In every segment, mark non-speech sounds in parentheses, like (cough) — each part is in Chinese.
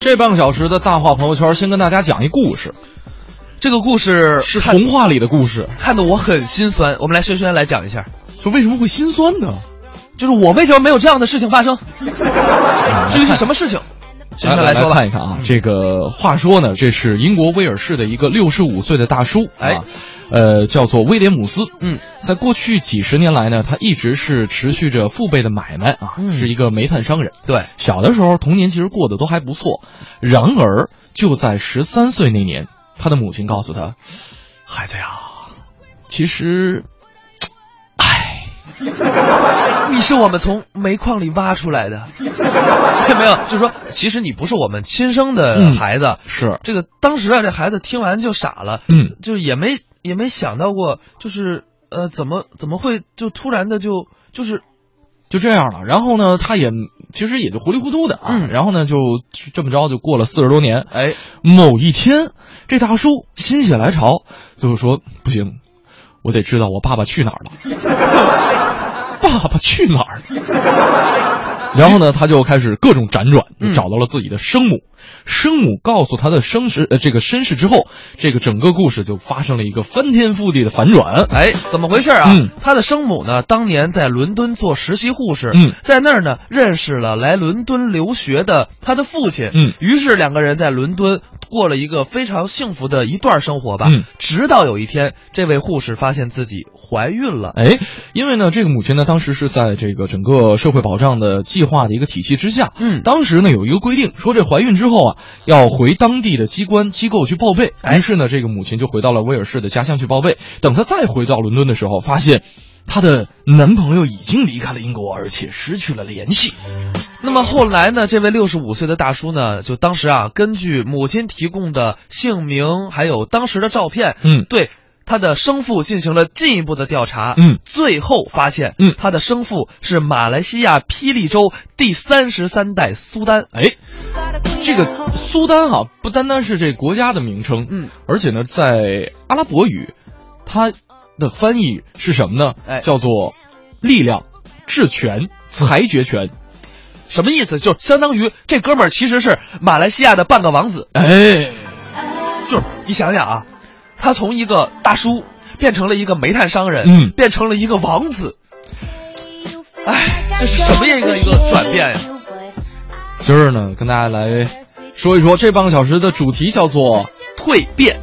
这半个小时的大话朋友圈，先跟大家讲一故事，这个故事是童话里的故事。看得我很心酸。我们来轩轩来讲一下，就为什么会心酸呢？就是我为什么没有这样的事情发生？至于是什么事情，轩轩来说吧。看一看啊，这个话说呢，这是英国威尔士的一个六十五岁的大叔，哎啊，呃，叫做威廉姆斯。嗯，在过去几十年来呢，他一直是持续着父辈的买卖啊，嗯是一个煤炭商人。对，小的时候，童年其实过得都还不错。然而，就在十三岁那年，他的母亲告诉他：“孩子呀，其实，唉，你是我们从煤矿里挖出来的，(laughs) 没有，就是说，其实你不是我们亲生的嗯孩子。是，这个当时啊，这孩子听完就傻了，嗯，就是也没也没想到过，就是呃，怎么怎么会就突然的就就是就这样了。然后呢，他也其实也就糊里糊涂的啊。嗯然后呢，就这么着就过了四十多年。哎，某一天，这大叔心血来潮，就是说不行，我得知道我爸爸去哪儿了。(laughs) 爸爸去哪儿了？(laughs) 然后呢，他就开始各种辗转，嗯找到了自己的生母。生母告诉他的身世，呃，这个身世之后，这个整个故事就发生了一个翻天覆地的反转。哎，怎么回事啊？嗯他的生母呢，当年在伦敦做实习护士，嗯在那儿呢认识了来伦敦留学的他的父亲，嗯于是两个人在伦敦过了一个非常幸福的一段生活吧。嗯直到有一天，这位护士发现自己怀孕了。哎，因为呢，这个母亲呢，当时是在这个整个社会保障的计划的一个体系之下，嗯当时呢有一个规定，说这怀孕之后啊，要回当地的机关机构去报备。哎于是呢，这个母亲就回到了威尔士的家乡去报备。等她再回到伦敦的时候，发现她的男朋友已经离开了英国，而且失去了联系。那么后来呢，这位六十五岁的大叔呢，就当时啊，根据母亲提供的姓名还有当时的照片，嗯对他的生父进行了进一步的调查，嗯，最后发现，嗯。他的生父是马来西亚霹雳州第三十三代苏丹，哎，这个苏丹啊，不单单是这国家的名称，嗯，而且呢，在阿拉伯语，它的翻译是什么呢？哎。叫做力量、治权、裁决权。什么意思？就相当于这哥们儿其实是马来西亚的半个王子，哎，就是你想想啊，他从一个大叔变成了一个煤炭商人，嗯变成了一个王子，哎，这是什么样一个一个转变呀？今儿呢，跟大家来说一说这半个小时的主题叫做蜕变。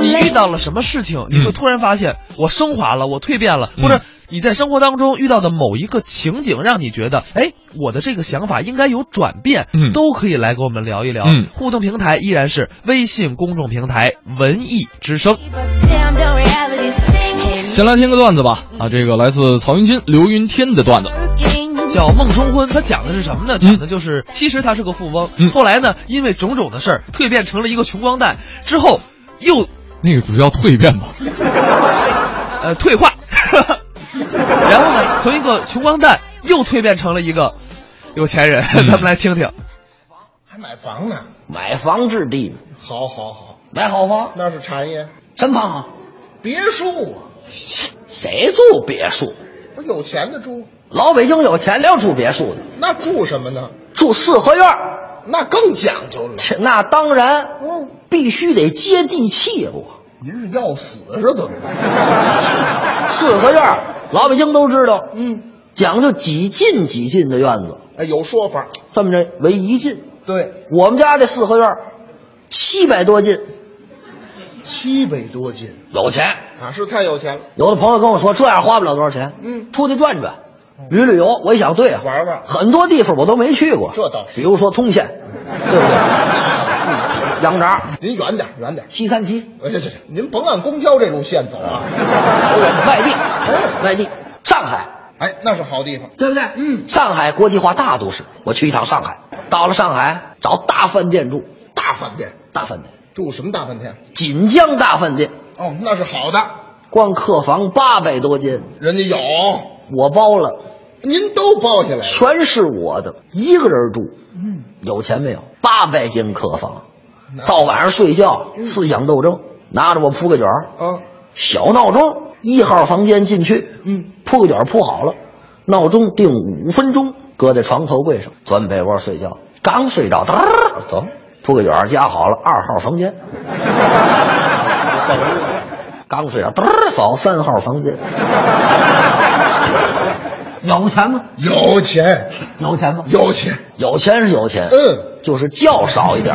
你遇到了什么事情，你会嗯突然发现我升华了，我蜕变了，嗯或者你在生活当中遇到的某一个情景，让你觉得，哎，我的这个想法应该有转变，嗯都可以来跟我们聊一聊。嗯互动平台依然是微信公众平台文艺之声。先来听个段子吧。啊，这个来自曹云金、刘云天的段子。叫梦中婚，他讲的是什么呢？讲的就是，其实他是个富翁，嗯后来呢，因为种种的事儿，蜕变成了一个穷光蛋，之后又那个主要蜕变吧？(laughs) 呃退化，(laughs) 然后呢，从一个穷光蛋又蜕变成了一个有钱人。嗯咱们来听听。还买房呢？买房置地，好好好，买好房，那是产业，什么房啊？别墅啊，谁住别墅？不是有钱的住，老北京有钱了住别墅的，那住什么呢？住四合院儿那更讲究了。那当然，嗯，必须得接地气我。您是要死是怎么着？(laughs) 四合院老北京都知道，嗯，讲究几进几进的院子，哎，有说法。这么着为一进。对，我们家这四合院儿七百多进，七百多进有钱。啊，是太有钱了。有的朋友跟我说，这样花不了多少钱，嗯出去转转，旅旅游。我一想，对啊，玩玩。很多地方我都没去过，这倒是。比如说通县，对不对？羊杂、您远点，远点。西三旗，哎，这这这，您甭按公交这路线走啊。外地，外地，上海，哎，那是好地方。对不对？嗯，上海国际化大都市，我去一趟上海，到了上海找大饭店住，大饭店。大饭店，住什么大饭店？锦江大饭店，哦，那是好的，光客房八百多间，人家有，我包了，您都包下来了。全是我的，一个人住，嗯，有钱没有？八百间客房，到晚上睡觉思想斗争，拿着我铺个卷儿。啊，小闹钟，一号房间进去，嗯，铺个卷铺好了，闹钟定五分钟，搁在床头柜上，钻被窝睡觉。刚睡着，嘚儿走，铺个卷儿夹好了，二号房间。(laughs) 刚睡着，嘚儿走，三号房间。有钱吗？有钱，有钱吗？有钱，有钱是有钱，嗯，就是觉少一点，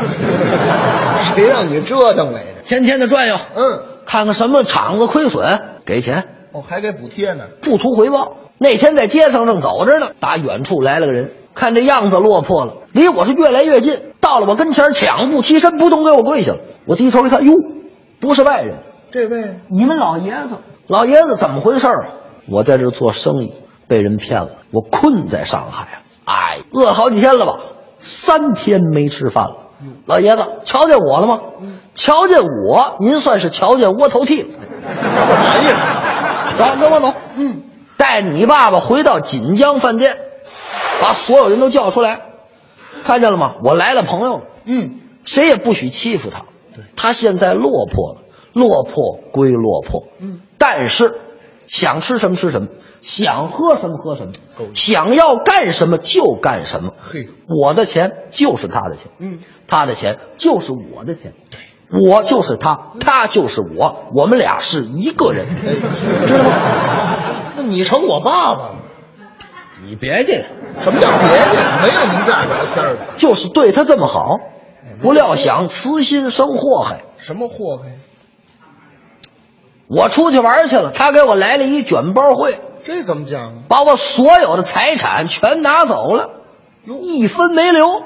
谁让你折腾来着？天天的转悠，嗯，看看什么厂子亏损，给钱，哦，还给补贴呢。不图回报。那天在街上正走着呢，打远处来了个人，看这样子落魄了，离我是越来越近，到了我跟前，抢步起身，扑通给我跪下了。我低头一看，哟，不是外人，这位你们老爷子，老爷子怎么回事啊？我在这做生意，被人骗了，我困在上海了，哎，饿好几天了吧，三天没吃饭了。老爷子，瞧见我了吗？瞧见我，您算是瞧见窝头剃了。玩意儿，走，跟我走。嗯，带你爸爸回到锦江饭店，把所有人都叫出来，看见了吗？我来了朋友了，嗯，谁也不许欺负他。他现在落魄了，落魄归落魄，嗯，但是想吃什么吃什么，想喝什么喝什么，想要干什么就干什么。嘿，我的钱就是他的钱，嗯，他的钱就是我的钱，对我就是他，他就是我，我们俩是一个人，知道吗？那你成我爸爸了？你别介，什么叫别介？没有您这样聊天的。就是对他这么好，不料想慈心生祸害。什么祸害？我出去玩去了，他给我来了一卷包会，这怎么讲啊？把我所有的财产全拿走了，一分没留。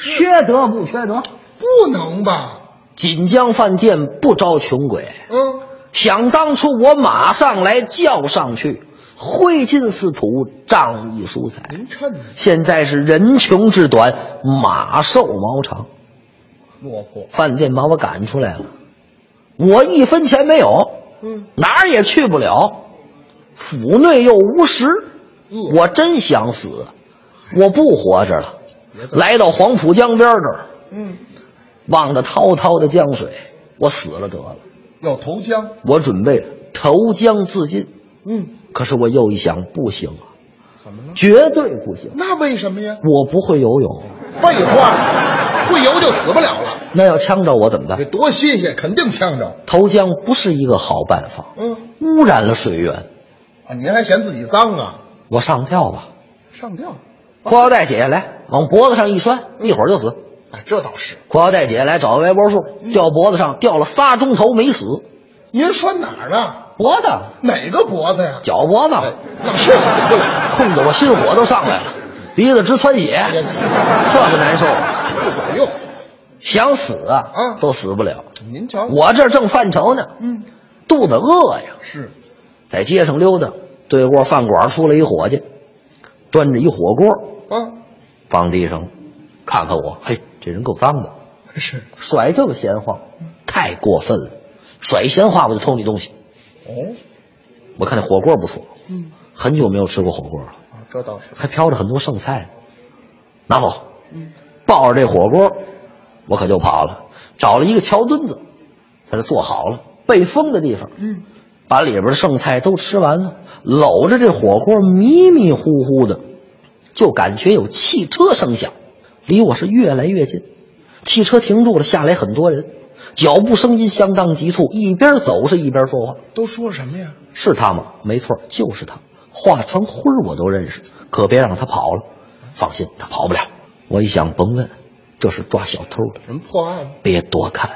缺德不缺德？不能吧？锦江饭店不招穷鬼。嗯，想当初我马上来叫上去，挥金似土，仗义疏财。您趁现在是人穷志短，马瘦毛长。落魄。饭店把我赶出来了，我一分钱没有，嗯，哪儿也去不了，府内又无食，嗯我真想死，我不活着了。来到黄浦江边这儿，嗯，望着滔滔的江水，我死了得了。要投江。我准备投江自尽，嗯，可是我又一想，不行啊，怎么了？绝对不行，那为什么呀？我不会游泳，废话，会游就死不了了。那要呛着我怎么办这？多新鲜，肯定呛着。投江不是一个好办法，嗯，污染了水源。啊，您还嫌自己脏啊？我上吊吧，上吊。裤腰带解下来，往脖子上一拴，一会儿就死。哎，这倒是。裤腰带解下来，找个歪脖树，吊脖子上，吊了仨钟头没死。您拴哪儿呢？脖子，哪个脖子呀？脚脖子，哎，那是死不了。(laughs) 控得我心火都上来了，鼻子直窜血，这个难受。不管用。想死啊，啊都死不了。您瞧，我这儿正犯愁呢，嗯，肚子饿呀，是在街上溜达，对过饭馆出来一伙计，端着一火锅啊，放地上，看看我，嘿，这人够脏的，是 (laughs) 甩这个闲话，太过分了，甩闲话我就偷你东西。哦，我看这火锅不错，嗯，很久没有吃过火锅了，啊，这倒是。还飘着很多剩菜，拿走。嗯，抱着这火锅，我可就跑了，找了一个桥墩子，在这坐好了，背风的地方。嗯，把里边的剩菜都吃完了，搂着这火锅迷迷糊糊的，就感觉有汽车声响，离我是越来越近。汽车停住了，下来很多人，脚步声音相当急促，一边走是一边说话。都说什么呀？是他吗？没错，就是他，化成灰我都认识，可别让他跑了。放心，他跑不了。我一想，甭问，这是抓小偷的，什么破案？别多看，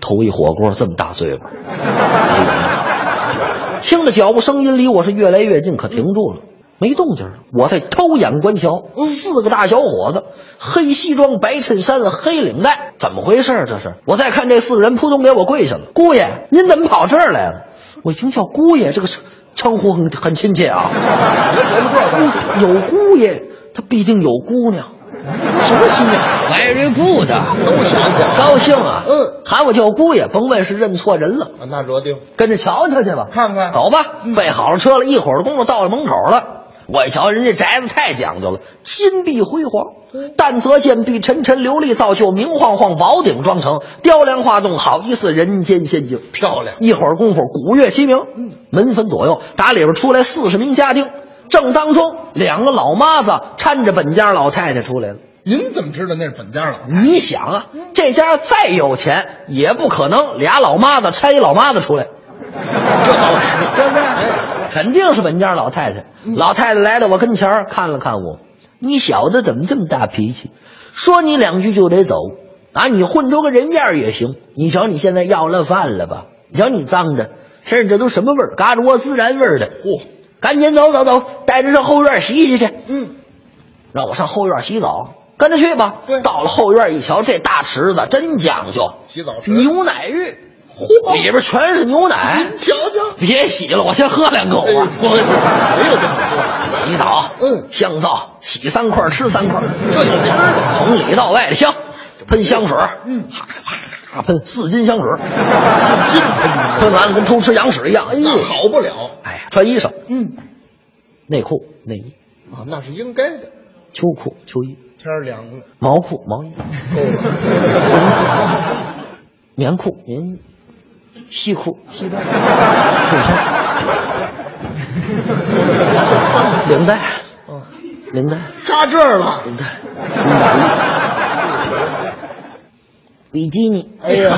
头一火锅这么大嘴巴。(laughs) 听着脚步声音离我是越来越近，可停住了，没动静了。我在偷眼观瞧，四个大小伙子，黑西装、白衬衫、黑领带，怎么回事？这是？我再看这四个人，扑通给我跪下了。姑爷，您怎么跑这儿来了？我一听叫姑爷，这个称称呼很很亲切啊。(laughs) 有姑爷，他必定有姑娘。什么心呀？Very good，都想想。高兴啊！嗯喊我叫姑爷，甭问是认错人了。啊，那着定。跟着瞧瞧去吧，看看走吧。备好了车了，一会儿的功夫到了门口了。我一瞧，人家宅子太讲究了，金碧辉煌，淡泽见碧，沉沉琉璃造就，明晃晃，宝顶装成，雕梁画栋，好一似人间仙境。漂亮一会儿功夫，鼓乐齐鸣，嗯门分左右，打里边出来四十名家丁。正当中，两个老妈子搀着本家老太太出来了。您怎么知道那是本家老太？你想啊，这家再有钱，也不可能俩老妈子拆一老妈子出来，这倒是，对不对？肯定是本家老太太。老太太来到我跟前儿看了看我，你小子怎么这么大脾气？说你两句就得走啊！你混出个人样儿也行。你瞧你现在要了饭了吧？你瞧你脏的，身上这都什么味儿？嘎吱窝孜然味儿的。嚯、赶紧走走走，带着上后院洗洗去。嗯，让我上后院洗澡，跟着去吧。对。到了后院一瞧，这大池子真讲究，洗澡池牛奶浴，嚯。里边全是牛奶。您瞧瞧，别洗了，我先喝两口哎，啊。不，没有这么说，洗澡，嗯。香皂，洗三块吃三块，这有吃的，从里到外的香，喷香水，嗯。啪啪啪喷四斤香水，金喷喷完了跟偷吃羊屎一样。哎那呦，好不了。哎呀，穿衣裳，嗯，内裤、内衣、啊，那是应该的。秋裤、秋衣、天儿凉了，毛裤、毛衣。够了。棉裤、棉衣、西裤、衬衫、领带、嗯，领带、扎这儿了。领带、比基尼，哎呀，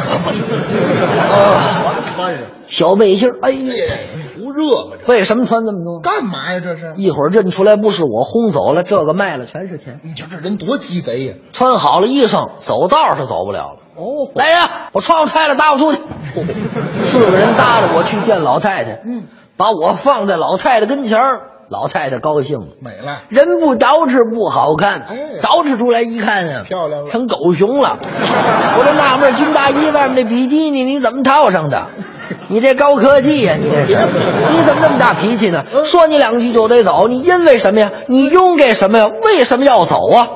啊，(laughs) 穿上。小背心儿，哎哎呀，不热吗？为什么穿这么多？干嘛呀？这是？一会儿认出来不是我，轰走了，这个卖了全是钱。你瞧这人多鸡贼呀！穿好了衣裳，走道是走不了了。哦，来人，把窗户拆了，搭我出去。四个人搭着我去见老太太，嗯，把我放在老太太跟前儿，老太太高兴了。美了。人不捯饬不好看，哎捯饬出来一看啊，漂亮了成狗熊了。(laughs) 我这纳闷儿，军大衣外面那比基尼你怎么套上的？(laughs) 你这高科技呀、你这是？你怎么那么大脾气呢？嗯说你两句就得走，你因为什么呀？你因给什么呀？为什么要走啊？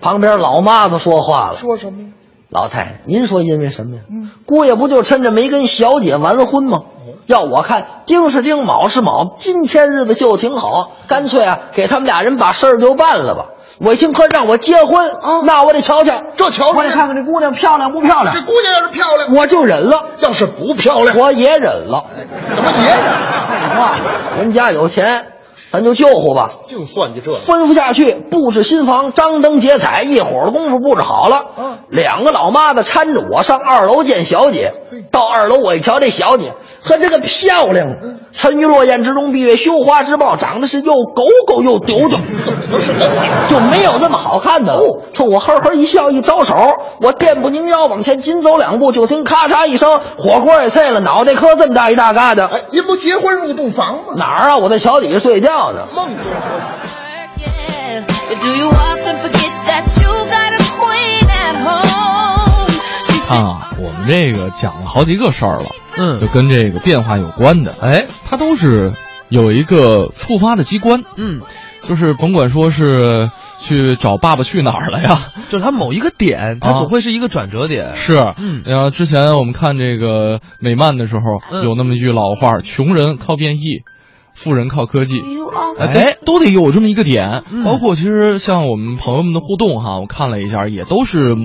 旁边老妈子说话了。说什么呀？老太太，您说因为什么呀？嗯姑爷不就趁着没跟小姐完婚吗？要我看，丁是丁，卯是卯，今天日子就挺好，干脆啊，给他们俩人把事儿就办了吧。我一听他让我结婚，啊那我得瞧瞧，这瞧瞧我得看看这姑娘漂亮不漂亮这，姑娘要是漂亮，我就忍了，要是不漂亮，我也忍了。怎么也忍？废话，人家有钱，咱就救活吧。净算计这。吩咐下去，布置新房，张灯结彩，一会儿的功夫布置好了。嗯两个老妈子搀着我上二楼见小姐。到二楼，我一瞧这小姐，和，这个漂亮啊！沉鱼落雁之中，闭月羞花之貌，长得是又狗狗又丢丢？(laughs) (laughs) 就没有这么好看的了。冲我呵呵一笑，一招手，我垫步拧腰往前紧走两步，就听咔嚓一声，火锅也碎了，脑袋磕这么大一大疙瘩。哎，您不结婚入洞房吗？哪儿啊？我在桥底下睡觉呢。梦中啊，我们这个讲了好几个事儿了，嗯。就跟这个变化有关的，哎，它都是有一个触发的机关，嗯，就是甭管说是去找《爸爸去哪儿》了呀，就是它某一个点，它啊总会是一个转折点。是，嗯。然后之前我们看这个美漫的时候，嗯。有那么一句老话：穷人靠变异，富人靠科技。哎，都得有这么一个点。嗯包括其实像我们朋友们的互动哈，我看了一下，也都是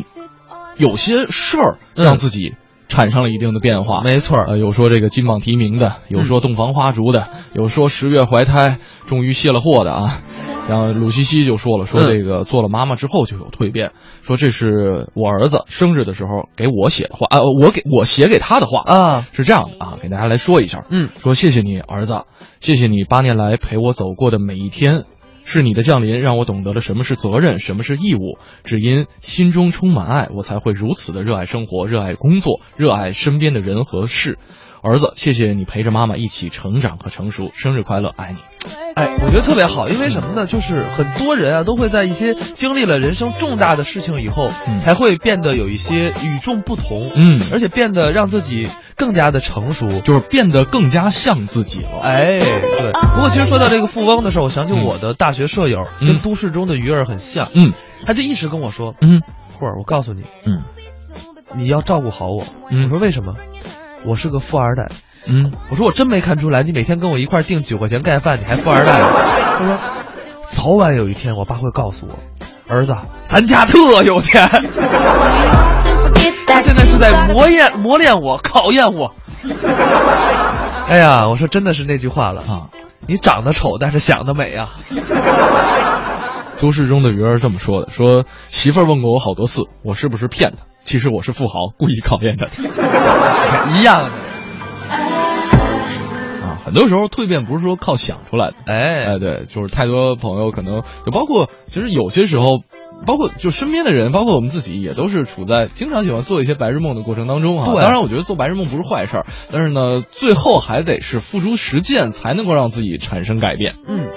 有些事儿嗯让自己产生了一定的变化。没错有说这个金榜题名的，有说洞房花烛的，有说十月怀胎，终于卸了货的啊。然后鲁西西就说了，说嗯这个做了妈妈之后就有蜕变，说这是我儿子生日的时候给我写的话啊，我给我写给他的话啊，是这样的啊，给大家来说一下，嗯，说谢谢你儿子，谢谢你八年来陪我走过的每一天。是你的降临，让我懂得了什么是责任，什么是义务。只因心中充满爱，我才会如此的热爱生活，热爱工作，热爱身边的人和事。儿子，谢谢你陪着妈妈一起成长和成熟，生日快乐，爱你。哎，我觉得特别好，因为什么呢？就是很多人啊，都会在一些经历了人生重大的事情以后，嗯才会变得有一些与众不同，嗯而且变得让自己更加的成熟。就是变得更加像自己了。哎，对。不过其实说到这个富翁的时候，我想起我的大学舍友，嗯跟都市中的鱼儿很像。嗯他就一直跟我说嗯：“霍儿，我告诉你，嗯你要照顾好我。”嗯我说为什么？我是个富二代。嗯，我说我真没看出来，你每天跟我一块儿订九块钱盖饭，你还富二代呢。(laughs) 他说，早晚有一天我爸会告诉我，儿子，咱家特有钱。他现在是在磨练磨练我，考验我。(laughs) 哎呀，我说真的是那句话了啊，你长得丑，但是想得美啊。都市中的鱼儿这么说的：说媳妇儿问过我好多次，我是不是骗她？其实我是富豪，故意考验着她。(laughs) 一样的。啊，很多时候蜕变不是说靠想出来的。哎哎，对，就是太多朋友可能就包括，其实有些时候，包括就身边的人，包括我们自己，也都是处在经常喜欢做一些白日梦的过程当中啊。当然，我觉得做白日梦不是坏事儿，但是呢，最后还得是付诸实践，才能够让自己产生改变。嗯，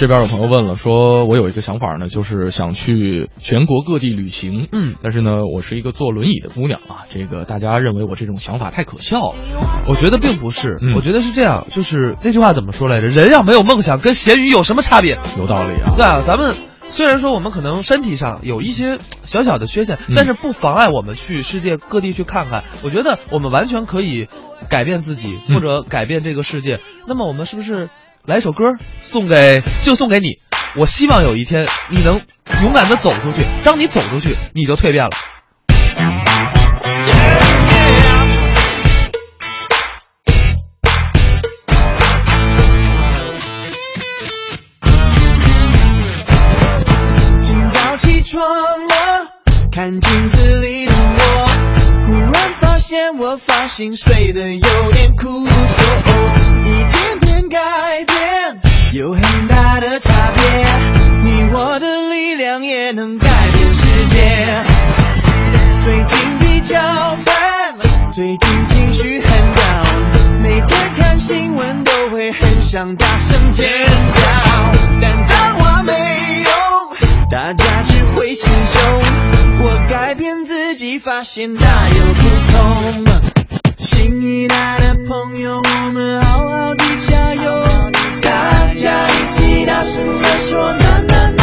这边有朋友问了，说我有一个想法呢，就是想去全国各地旅行。嗯但是呢，我是一个坐轮椅的姑娘啊，这个大家认为我这种想法太可笑了。我觉得并不是，嗯我觉得是这样，就是那句话怎么说来着？人要没有梦想，跟咸鱼有什么差别？有道理啊。对啊，咱们虽然说我们可能身体上有一些小小的缺陷，嗯但是不妨碍我们去世界各地去看看。我觉得我们完全可以改变自己，嗯或者改变这个世界。那么我们是不是来首歌送给就送给你？我希望有一天你能勇敢的走出去。当你走出去，你就蜕变了。心碎的有点枯燥，一点点改变有很大的差别，你我的力量也能改变世界。最近比较烦，最近情绪很糟每天看新闻都会很想大声尖叫，但脏话没用，大家只会心胸。我改变自己，发现大有不同。来的朋友，我们好好的加油，大家一起大声地说呐呐呐。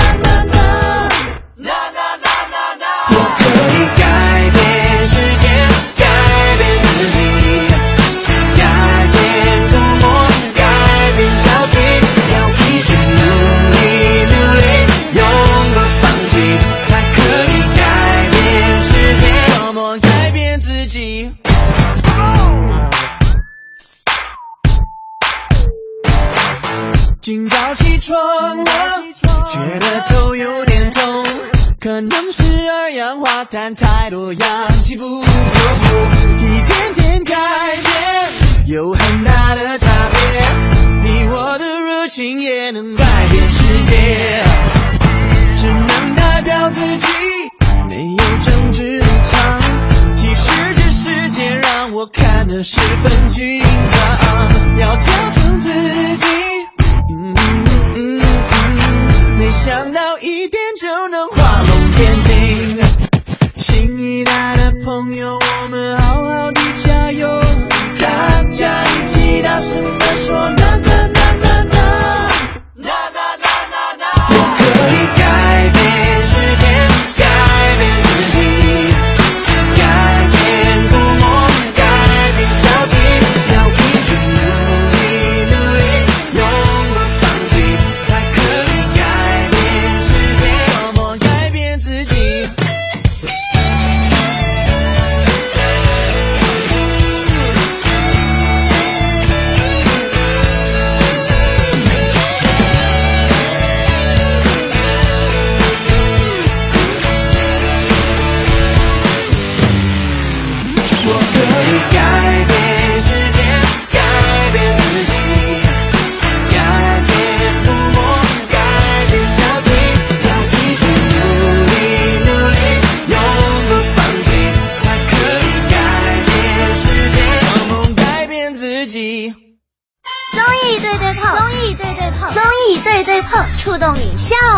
早起床了，觉得头有点痛，可能是二氧化碳太多，氧气不够，一点点改变有很大的差别，你我的热情也能改变世界，只能代表自己，没有政治立场。其实这世界让我看得十分紧张，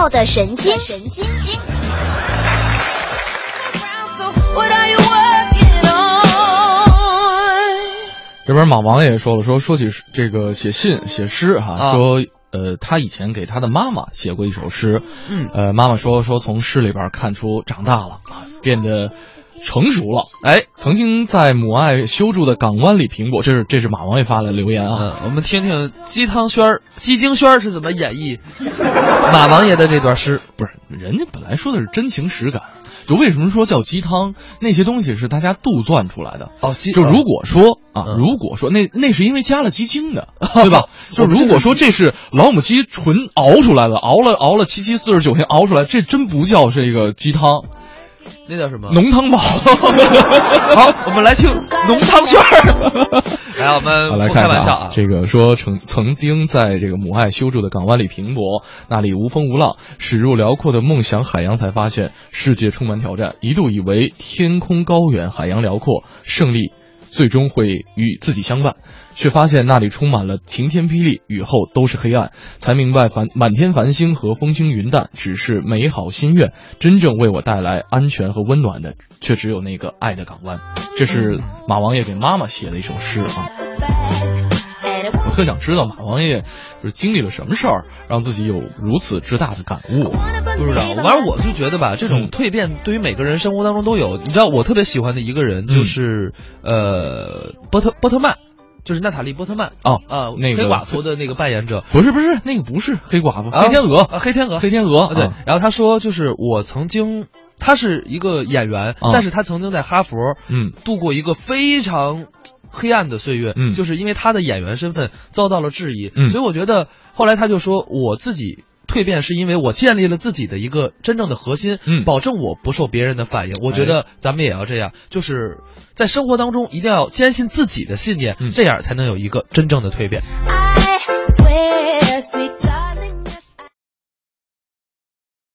的神经，神经经。So what are you working on? 这边马王也说了，说说起这个写信写诗哈、啊说呃他以前给他的妈妈写过一首诗，嗯呃妈妈说说从诗里边看出长大了啊，变得成熟了。哎，曾经在母爱修筑的港湾里苹果，这是这是马王爷发的留言啊。嗯，我们听听鸡汤轩儿、鸡精轩儿是怎么演绎 (laughs) 马王爷的这段诗。不是，人家本来说的是真情实感。就为什么说叫鸡汤？那些东西是大家杜撰出来的。哦，鸡就如果说啊，嗯如果说那那是因为加了鸡精的，(laughs) 对吧？就如果说这是老母鸡纯熬出来的，熬了熬了七七四十九天熬出来，这真不叫这个鸡汤，那叫什么？浓汤宝。(laughs) 好，我们来听浓汤圈儿。(laughs) 来，我们来开玩笑啊。这个说曾曾经在这个母爱修筑的港湾里拼搏，那里无风无浪，驶入辽阔的梦想海洋，才发现世界充满挑战。一度以为天空高远，海洋辽阔，胜利最终会与自己相伴，却发现那里充满了晴天霹雳，雨后都是黑暗。才明白繁满天繁星和风轻云淡只是美好心愿，真正为我带来安全和温暖的，却只有那个爱的港湾。这是马王爷给妈妈写的一首诗啊。我特想知道马王爷就是经历了什么事儿，让自己有如此之大的感悟。不知道，反正我就觉得吧，这种嗯蜕变对于每个人生活当中都有。你知道，我特别喜欢的一个人就是、呃波特波特曼，就是娜塔莉波特曼哦啊，那个黑寡妇的那个扮演者。不是不是，那个不是黑寡妇，啊黑天鹅，啊，黑天鹅，黑天鹅啊，对啊。然后他说，就是我曾经，他是一个演员，啊但是他曾经在哈佛，嗯，度过一个非常黑暗的岁月，嗯就是因为他的演员身份遭到了质疑，嗯所以我觉得后来他就说，我自己。蜕变是因为我建立了自己的一个真正的核心，嗯保证我不受别人的反应。我觉得咱们也要这样，就是在生活当中一定要坚信自己的信念，嗯这样才能有一个真正的蜕变。